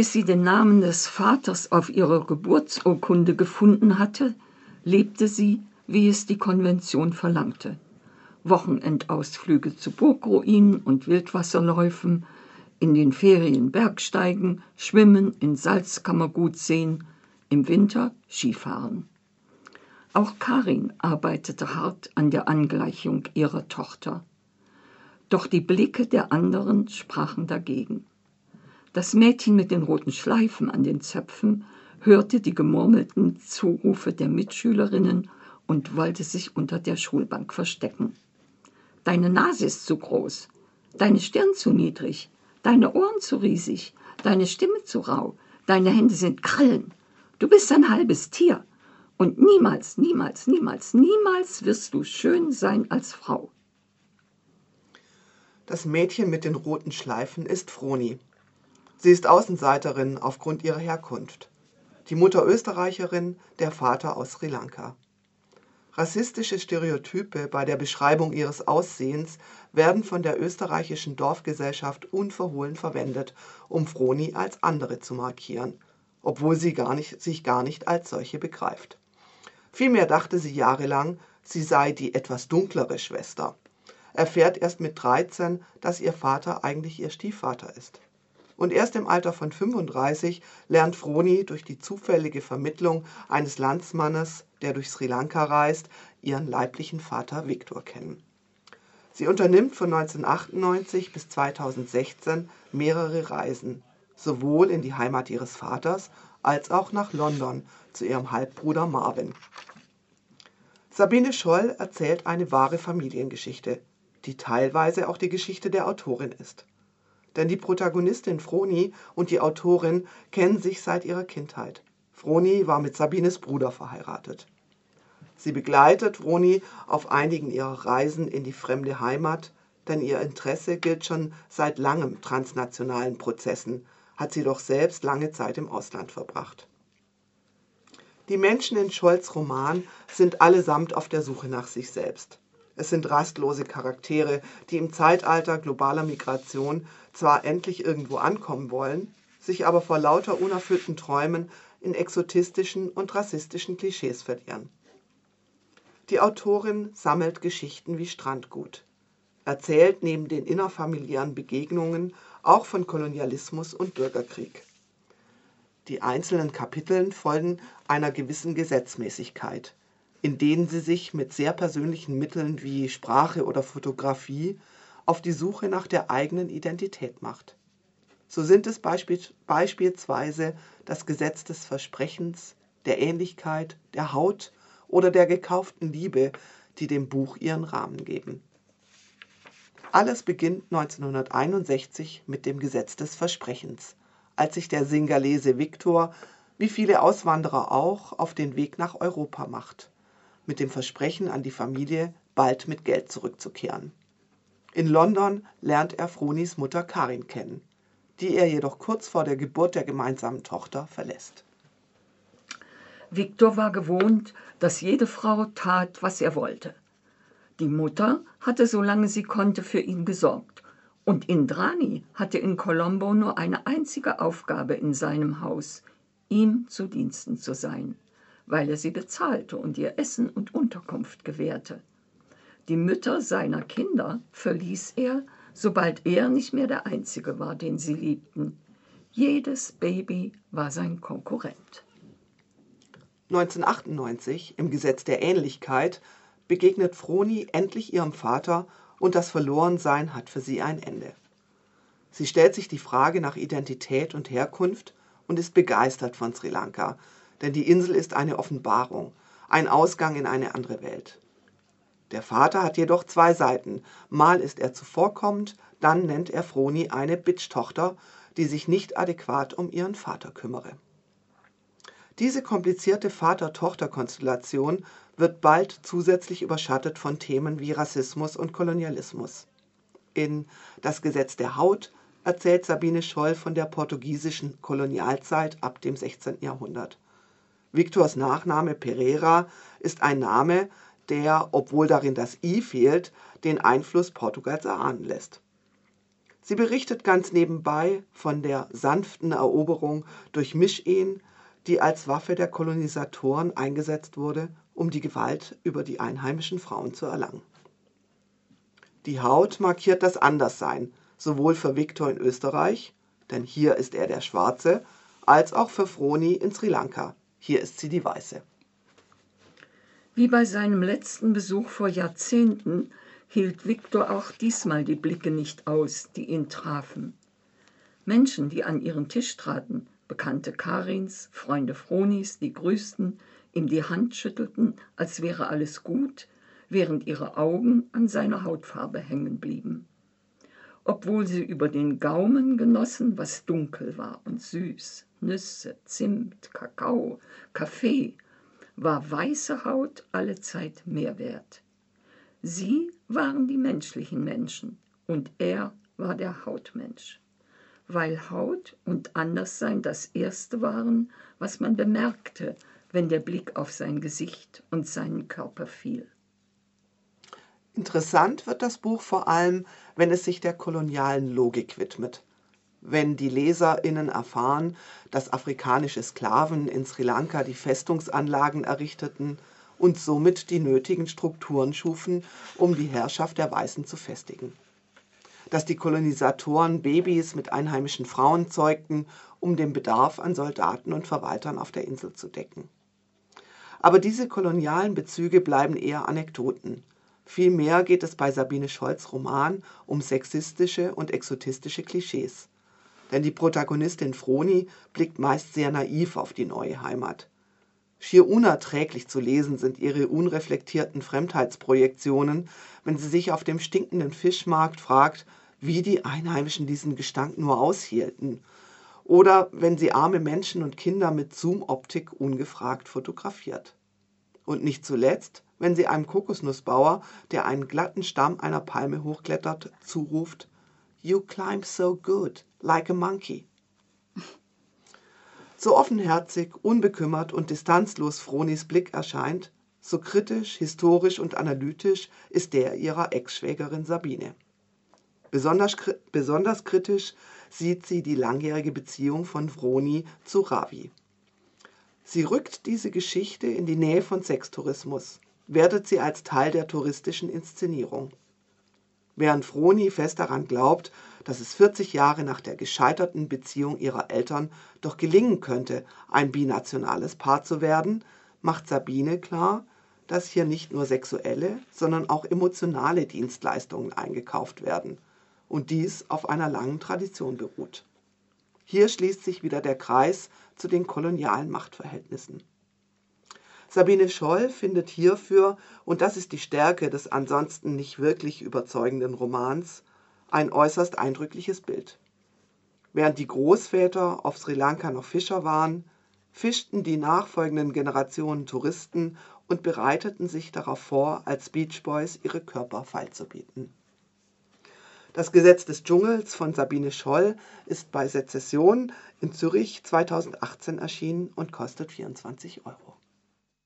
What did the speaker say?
Bis sie den Namen des Vaters auf ihrer Geburtsurkunde gefunden hatte, lebte sie, wie es die Konvention verlangte. Wochenendausflüge zu Burgruinen und Wildwasserläufen, in den Ferien Bergsteigen, Schwimmen in Salzkammergutseen, im Winter Skifahren. Auch Karin arbeitete hart an der Angleichung ihrer Tochter. Doch die Blicke der anderen sprachen dagegen. Das Mädchen mit den roten Schleifen an den Zöpfen hörte die gemurmelten Zurufe der Mitschülerinnen und wollte sich unter der Schulbank verstecken. Deine Nase ist zu groß, deine Stirn zu niedrig, deine Ohren zu riesig, deine Stimme zu rau, deine Hände sind Krallen. Du bist ein halbes Tier. Und niemals, niemals, niemals, niemals wirst du schön sein als Frau. Das Mädchen mit den roten Schleifen ist Froni. Sie ist Außenseiterin aufgrund ihrer Herkunft. Die Mutter Österreicherin, der Vater aus Sri Lanka. Rassistische Stereotype bei der Beschreibung ihres Aussehens werden von der österreichischen Dorfgesellschaft unverhohlen verwendet, um Froni als andere zu markieren, obwohl sie gar nicht, sich gar nicht als solche begreift. Vielmehr dachte sie jahrelang, sie sei die etwas dunklere Schwester erfährt erst mit 13, dass ihr Vater eigentlich ihr Stiefvater ist. Und erst im Alter von 35 lernt Froni durch die zufällige Vermittlung eines Landsmannes, der durch Sri Lanka reist, ihren leiblichen Vater Viktor kennen. Sie unternimmt von 1998 bis 2016 mehrere Reisen, sowohl in die Heimat ihres Vaters als auch nach London zu ihrem Halbbruder Marvin. Sabine Scholl erzählt eine wahre Familiengeschichte, die teilweise auch die Geschichte der Autorin ist. Denn die Protagonistin Froni und die Autorin kennen sich seit ihrer Kindheit. Froni war mit Sabines Bruder verheiratet. Sie begleitet Froni auf einigen ihrer Reisen in die fremde Heimat, denn ihr Interesse gilt schon seit langem transnationalen Prozessen, hat sie doch selbst lange Zeit im Ausland verbracht. Die Menschen in Scholz Roman sind allesamt auf der Suche nach sich selbst. Es sind rastlose Charaktere, die im Zeitalter globaler Migration zwar endlich irgendwo ankommen wollen, sich aber vor lauter unerfüllten Träumen in exotistischen und rassistischen Klischees verlieren. Die Autorin sammelt Geschichten wie Strandgut, erzählt neben den innerfamiliären Begegnungen auch von Kolonialismus und Bürgerkrieg. Die einzelnen Kapiteln folgen einer gewissen Gesetzmäßigkeit in denen sie sich mit sehr persönlichen Mitteln wie Sprache oder Fotografie auf die Suche nach der eigenen Identität macht. So sind es beispielsweise das Gesetz des Versprechens, der Ähnlichkeit, der Haut oder der gekauften Liebe, die dem Buch ihren Rahmen geben. Alles beginnt 1961 mit dem Gesetz des Versprechens, als sich der Singalese Viktor, wie viele Auswanderer auch, auf den Weg nach Europa macht mit dem Versprechen an die Familie, bald mit Geld zurückzukehren. In London lernt er Fronis Mutter Karin kennen, die er jedoch kurz vor der Geburt der gemeinsamen Tochter verlässt. Viktor war gewohnt, dass jede Frau tat, was er wollte. Die Mutter hatte, solange sie konnte, für ihn gesorgt. Und Indrani hatte in Colombo nur eine einzige Aufgabe in seinem Haus, ihm zu Diensten zu sein weil er sie bezahlte und ihr Essen und Unterkunft gewährte. Die Mütter seiner Kinder verließ er, sobald er nicht mehr der Einzige war, den sie liebten. Jedes Baby war sein Konkurrent. 1998, im Gesetz der Ähnlichkeit, begegnet Froni endlich ihrem Vater und das Verlorensein hat für sie ein Ende. Sie stellt sich die Frage nach Identität und Herkunft und ist begeistert von Sri Lanka, denn die Insel ist eine Offenbarung, ein Ausgang in eine andere Welt. Der Vater hat jedoch zwei Seiten. Mal ist er zuvorkommend, dann nennt er Froni eine Bitch-Tochter, die sich nicht adäquat um ihren Vater kümmere. Diese komplizierte Vater-Tochter-Konstellation wird bald zusätzlich überschattet von Themen wie Rassismus und Kolonialismus. In Das Gesetz der Haut erzählt Sabine Scholl von der portugiesischen Kolonialzeit ab dem 16. Jahrhundert. Viktors Nachname Pereira ist ein Name, der, obwohl darin das i fehlt, den Einfluss Portugals erahnen lässt. Sie berichtet ganz nebenbei von der sanften Eroberung durch Mischehen, die als Waffe der Kolonisatoren eingesetzt wurde, um die Gewalt über die einheimischen Frauen zu erlangen. Die Haut markiert das Anderssein, sowohl für Viktor in Österreich, denn hier ist er der Schwarze, als auch für Froni in Sri Lanka, hier ist sie die Weiße. Wie bei seinem letzten Besuch vor Jahrzehnten hielt Viktor auch diesmal die Blicke nicht aus, die ihn trafen. Menschen, die an ihren Tisch traten, Bekannte Karins, Freunde Fronis, die grüßten, ihm die Hand schüttelten, als wäre alles gut, während ihre Augen an seiner Hautfarbe hängen blieben. Obwohl sie über den Gaumen genossen, was dunkel war und süß, Nüsse, Zimt, Kakao, Kaffee, war weiße Haut allezeit mehr wert. Sie waren die menschlichen Menschen und er war der Hautmensch weil Haut und Anderssein das Erste waren, was man bemerkte, wenn der Blick auf sein Gesicht und seinen Körper fiel. Interessant wird das Buch vor allem, wenn es sich der kolonialen Logik widmet. Wenn die Leserinnen erfahren, dass afrikanische Sklaven in Sri Lanka die Festungsanlagen errichteten und somit die nötigen Strukturen schufen, um die Herrschaft der Weißen zu festigen dass die Kolonisatoren Babys mit einheimischen Frauen zeugten, um den Bedarf an Soldaten und Verwaltern auf der Insel zu decken. Aber diese kolonialen Bezüge bleiben eher Anekdoten. Vielmehr geht es bei Sabine Scholz Roman um sexistische und exotistische Klischees. Denn die Protagonistin Froni blickt meist sehr naiv auf die neue Heimat. Schier unerträglich zu lesen sind ihre unreflektierten Fremdheitsprojektionen, wenn sie sich auf dem stinkenden Fischmarkt fragt, wie die Einheimischen diesen Gestank nur aushielten. Oder wenn sie arme Menschen und Kinder mit Zoom-Optik ungefragt fotografiert. Und nicht zuletzt, wenn sie einem Kokosnussbauer, der einen glatten Stamm einer Palme hochklettert, zuruft, You climb so good, like a monkey. So offenherzig, unbekümmert und distanzlos Fronis Blick erscheint, so kritisch, historisch und analytisch ist der ihrer Ex-Schwägerin Sabine. Besonders, besonders kritisch sieht sie die langjährige Beziehung von Vroni zu Ravi. Sie rückt diese Geschichte in die Nähe von Sextourismus, wertet sie als Teil der touristischen Inszenierung. Während Froni fest daran glaubt, dass es 40 Jahre nach der gescheiterten Beziehung ihrer Eltern doch gelingen könnte, ein binationales Paar zu werden, macht Sabine klar, dass hier nicht nur sexuelle, sondern auch emotionale Dienstleistungen eingekauft werden – und dies auf einer langen Tradition beruht. Hier schließt sich wieder der Kreis zu den kolonialen Machtverhältnissen. Sabine Scholl findet hierfür, und das ist die Stärke des ansonsten nicht wirklich überzeugenden Romans, ein äußerst eindrückliches Bild. Während die Großväter auf Sri Lanka noch Fischer waren, fischten die nachfolgenden Generationen Touristen und bereiteten sich darauf vor, als Beach Boys ihre Körper feilzubieten. Das Gesetz des Dschungels von Sabine Scholl ist bei Sezession in Zürich 2018 erschienen und kostet 24 Euro.